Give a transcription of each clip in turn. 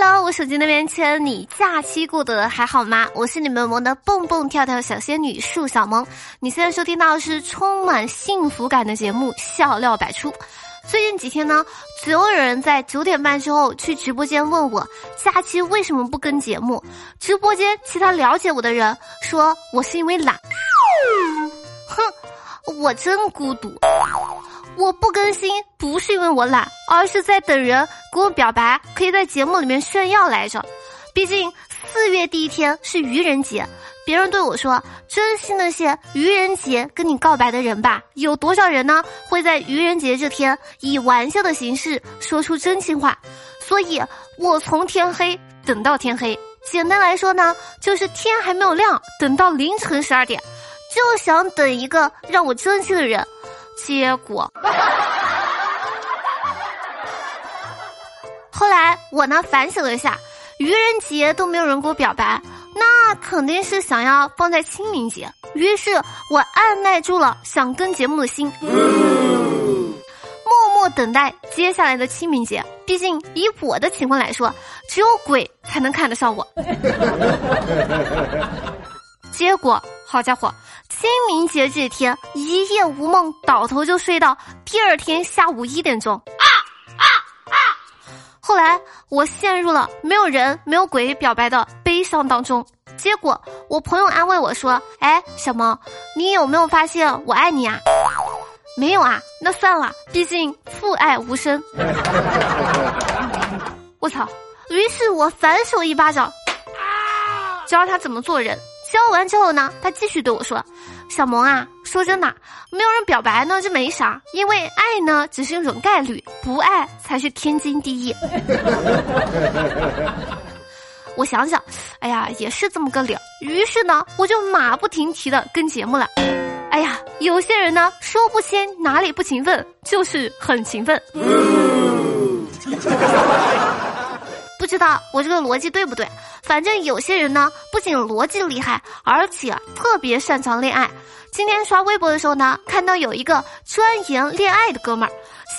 Hello，我手机那边亲你，假期过得还好吗？我是你们萌的蹦蹦跳跳小仙女树小萌。你现在收听到的是充满幸福感的节目，笑料百出。最近几天呢，总有人在九点半之后去直播间问我，假期为什么不更节目？直播间其他了解我的人说我是因为懒。哼，我真孤独。我不更新不是因为我懒，而是在等人给我表白，可以在节目里面炫耀来着。毕竟四月第一天是愚人节，别人对我说：“珍惜那些愚人节跟你告白的人吧。”有多少人呢？会在愚人节这天以玩笑的形式说出真心话？所以我从天黑等到天黑，简单来说呢，就是天还没有亮，等到凌晨十二点，就想等一个让我珍惜的人。结果，后来我呢反省了一下，愚人节都没有人给我表白，那肯定是想要放在清明节。于是我按耐住了想跟节目的心，默默等待接下来的清明节。毕竟以我的情况来说，只有鬼才能看得上我。结果，好家伙！清明节这天一夜无梦，倒头就睡到第二天下午一点钟。后来我陷入了没有人、没有鬼表白的悲伤当中。结果我朋友安慰我说：“哎，小萌，你有没有发现我爱你啊？”没有啊，那算了，毕竟父爱无声。我操！于是我反手一巴掌，教他怎么做人。教完之后呢，他继续对我说：“小萌啊，说真的，没有人表白呢，这没啥，因为爱呢只是一种概率，不爱才是天经地义。”我想想，哎呀，也是这么个理儿。于是呢，我就马不停蹄的跟节目了。哎呀，有些人呢说不清哪里不勤奋，就是很勤奋。不知道我这个逻辑对不对？反正有些人呢，不仅逻辑厉害，而且特别擅长恋爱。今天刷微博的时候呢，看到有一个钻研恋爱的哥们儿，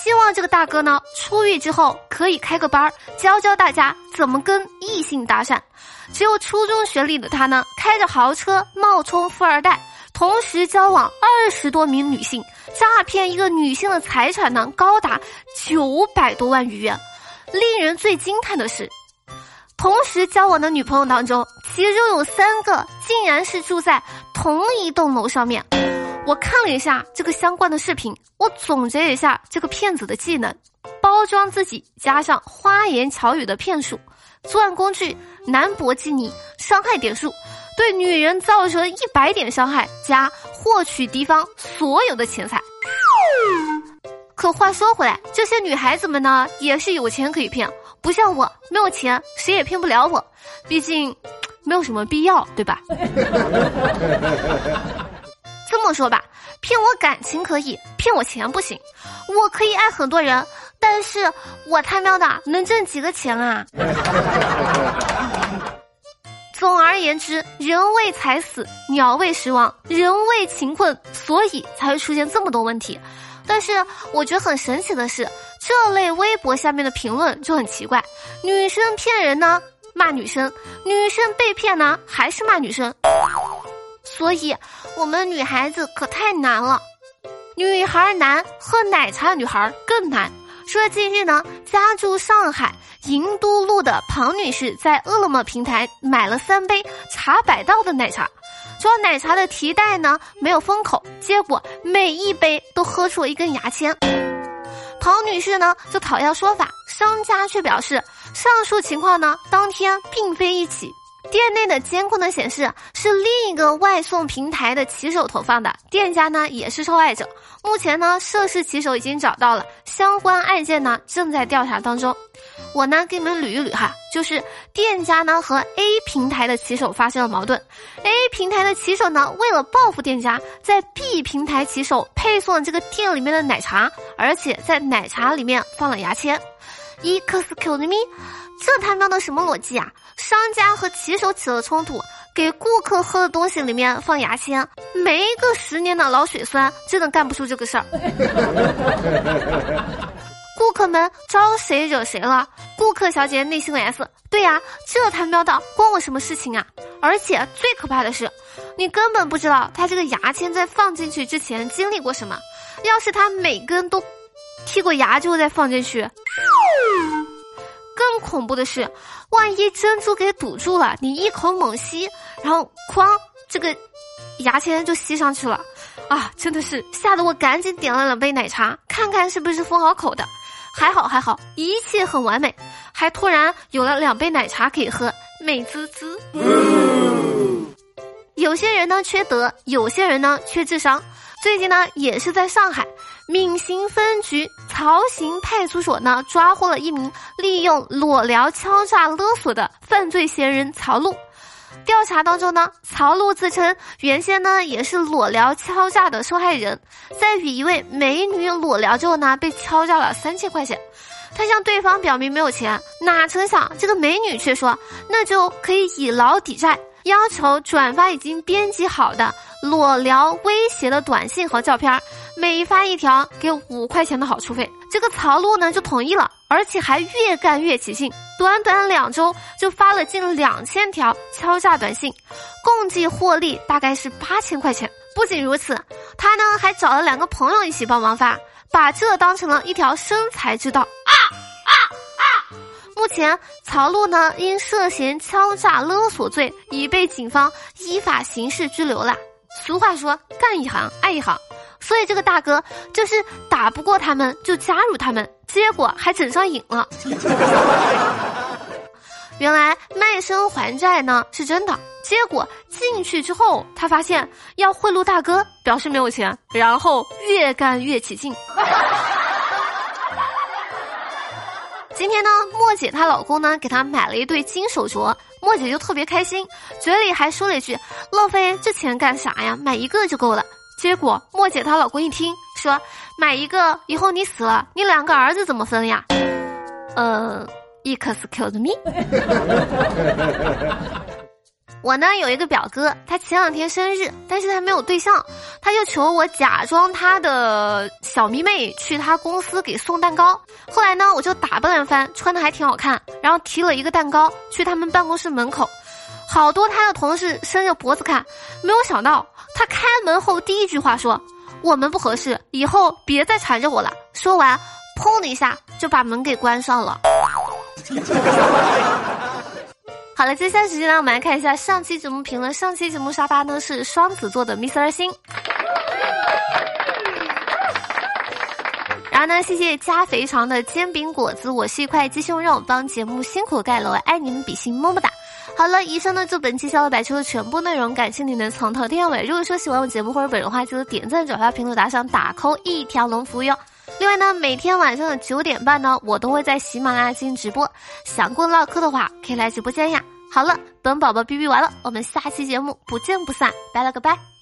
希望这个大哥呢出狱之后可以开个班儿，教教大家怎么跟异性搭讪。只有初中学历的他呢，开着豪车冒充富二代，同时交往二十多名女性，诈骗一个女性的财产呢高达九百多万余元。令人最惊叹的是，同时交往的女朋友当中，其中有三个竟然是住在同一栋楼上面。我看了一下这个相关的视频，我总结一下这个骗子的技能：包装自己，加上花言巧语的骗术；作案工具兰博基尼，伤害点数对女人造成一百点伤害，加获取敌方所有的钱财。可话说回来，这些女孩子们呢，也是有钱可以骗，不像我没有钱，谁也骗不了我。毕竟，没有什么必要，对吧？这么说吧，骗我感情可以，骗我钱不行。我可以爱很多人，但是我他喵的能挣几个钱啊？总而言之，人为财死，鸟为食亡，人为情困，所以才会出现这么多问题。但是我觉得很神奇的是，这类微博下面的评论就很奇怪：女生骗人呢，骂女生；女生被骗呢，还是骂女生。所以，我们女孩子可太难了。女孩难，喝奶茶女孩更难。说近日呢，家住上海银都路的庞女士在饿了么平台买了三杯茶百道的奶茶。装奶茶的提袋呢没有封口，结果每一杯都喝出了一根牙签。庞女士呢就讨要说法，商家却表示上述情况呢当天并非一起。店内的监控呢显示是另一个外送平台的骑手投放的，店家呢也是受害者。目前呢涉事骑手已经找到了，相关案件呢正在调查当中。我呢给你们捋一捋哈，就是店家呢和 A 平台的骑手发生了矛盾，A 平台的骑手呢为了报复店家，在 B 平台骑手配送了这个店里面的奶茶，而且在奶茶里面放了牙签。Excuse me，这他妈的什么逻辑啊？商家和骑手起了冲突，给顾客喝的东西里面放牙签，没个十年的老血栓真的干不出这个事儿。顾客们招谁惹谁了？顾客小姐内心 S：对呀，这他喵的关我什么事情啊？而且最可怕的是，你根本不知道他这个牙签在放进去之前经历过什么。要是他每根都剔过牙之后再放进去，更恐怖的是，万一珍珠给堵住了，你一口猛吸，然后哐，这个牙签就吸上去了。啊，真的是吓得我赶紧点了两杯奶茶，看看是不是封好口的。还好还好，一切很完美，还突然有了两杯奶茶可以喝，美滋滋。有些人呢缺德，有些人呢缺智商。最近呢，也是在上海闵行分局曹行派出所呢抓获了一名利用裸聊敲诈勒索的犯罪嫌疑人曹璐。调查当中呢，曹璐自称原先呢也是裸聊敲诈的受害人，在与一位美女裸聊之后呢，被敲诈了三千块钱。他向对方表明没有钱，哪成想这个美女却说那就可以以劳抵债，要求转发已经编辑好的裸聊威胁的短信和照片，每发一条给五块钱的好处费。这个曹璐呢就同意了，而且还越干越起劲。短短两周就发了近两千条敲诈短信，共计获利大概是八千块钱。不仅如此，他呢还找了两个朋友一起帮忙发，把这当成了一条生财之道。啊啊啊！目前曹璐呢因涉嫌敲诈勒索罪已被警方依法刑事拘留了。俗话说，干一行爱一行，所以这个大哥就是打不过他们就加入他们。结果还整上瘾了。原来卖身还债呢是真的，结果进去之后，他发现要贿赂大哥，表示没有钱，然后越干越起劲。今天呢，莫姐她老公呢给她买了一对金手镯，莫姐就特别开心，嘴里还说了一句：“浪费这钱干啥呀？买一个就够了。”结果莫姐她老公一听说买一个以后你死了，你两个儿子怎么分呀？呃，excuse me。我呢有一个表哥，他前两天生日，但是他没有对象，他就求我假装他的小迷妹去他公司给送蛋糕。后来呢，我就打扮了番，穿的还挺好看，然后提了一个蛋糕去他们办公室门口，好多他的同事伸着脖子看，没有想到。他开门后第一句话说：“我们不合适，以后别再缠着我了。”说完，砰的一下就把门给关上了。好了，接下来时间呢，我们来看一下上期节目评论。上期节目沙发呢是双子座的 Mr 星。然后呢，谢谢加肥肠的煎饼果子，我是一块鸡胸肉，帮节目辛苦盖楼，爱你们比心，么么哒。好了，以上呢就本期小乐百出的全部内容，感谢你能从头听到尾。如果说喜欢我节目或者本人的话，记得点赞、转发、评论、打赏、打 call 一条龙服务哟。另外呢，每天晚上的九点半呢，我都会在喜马拉雅进行直播，想跟我唠嗑的话，可以来直播间呀。好了，本宝宝哔哔完了，我们下期节目不见不散，拜了个拜。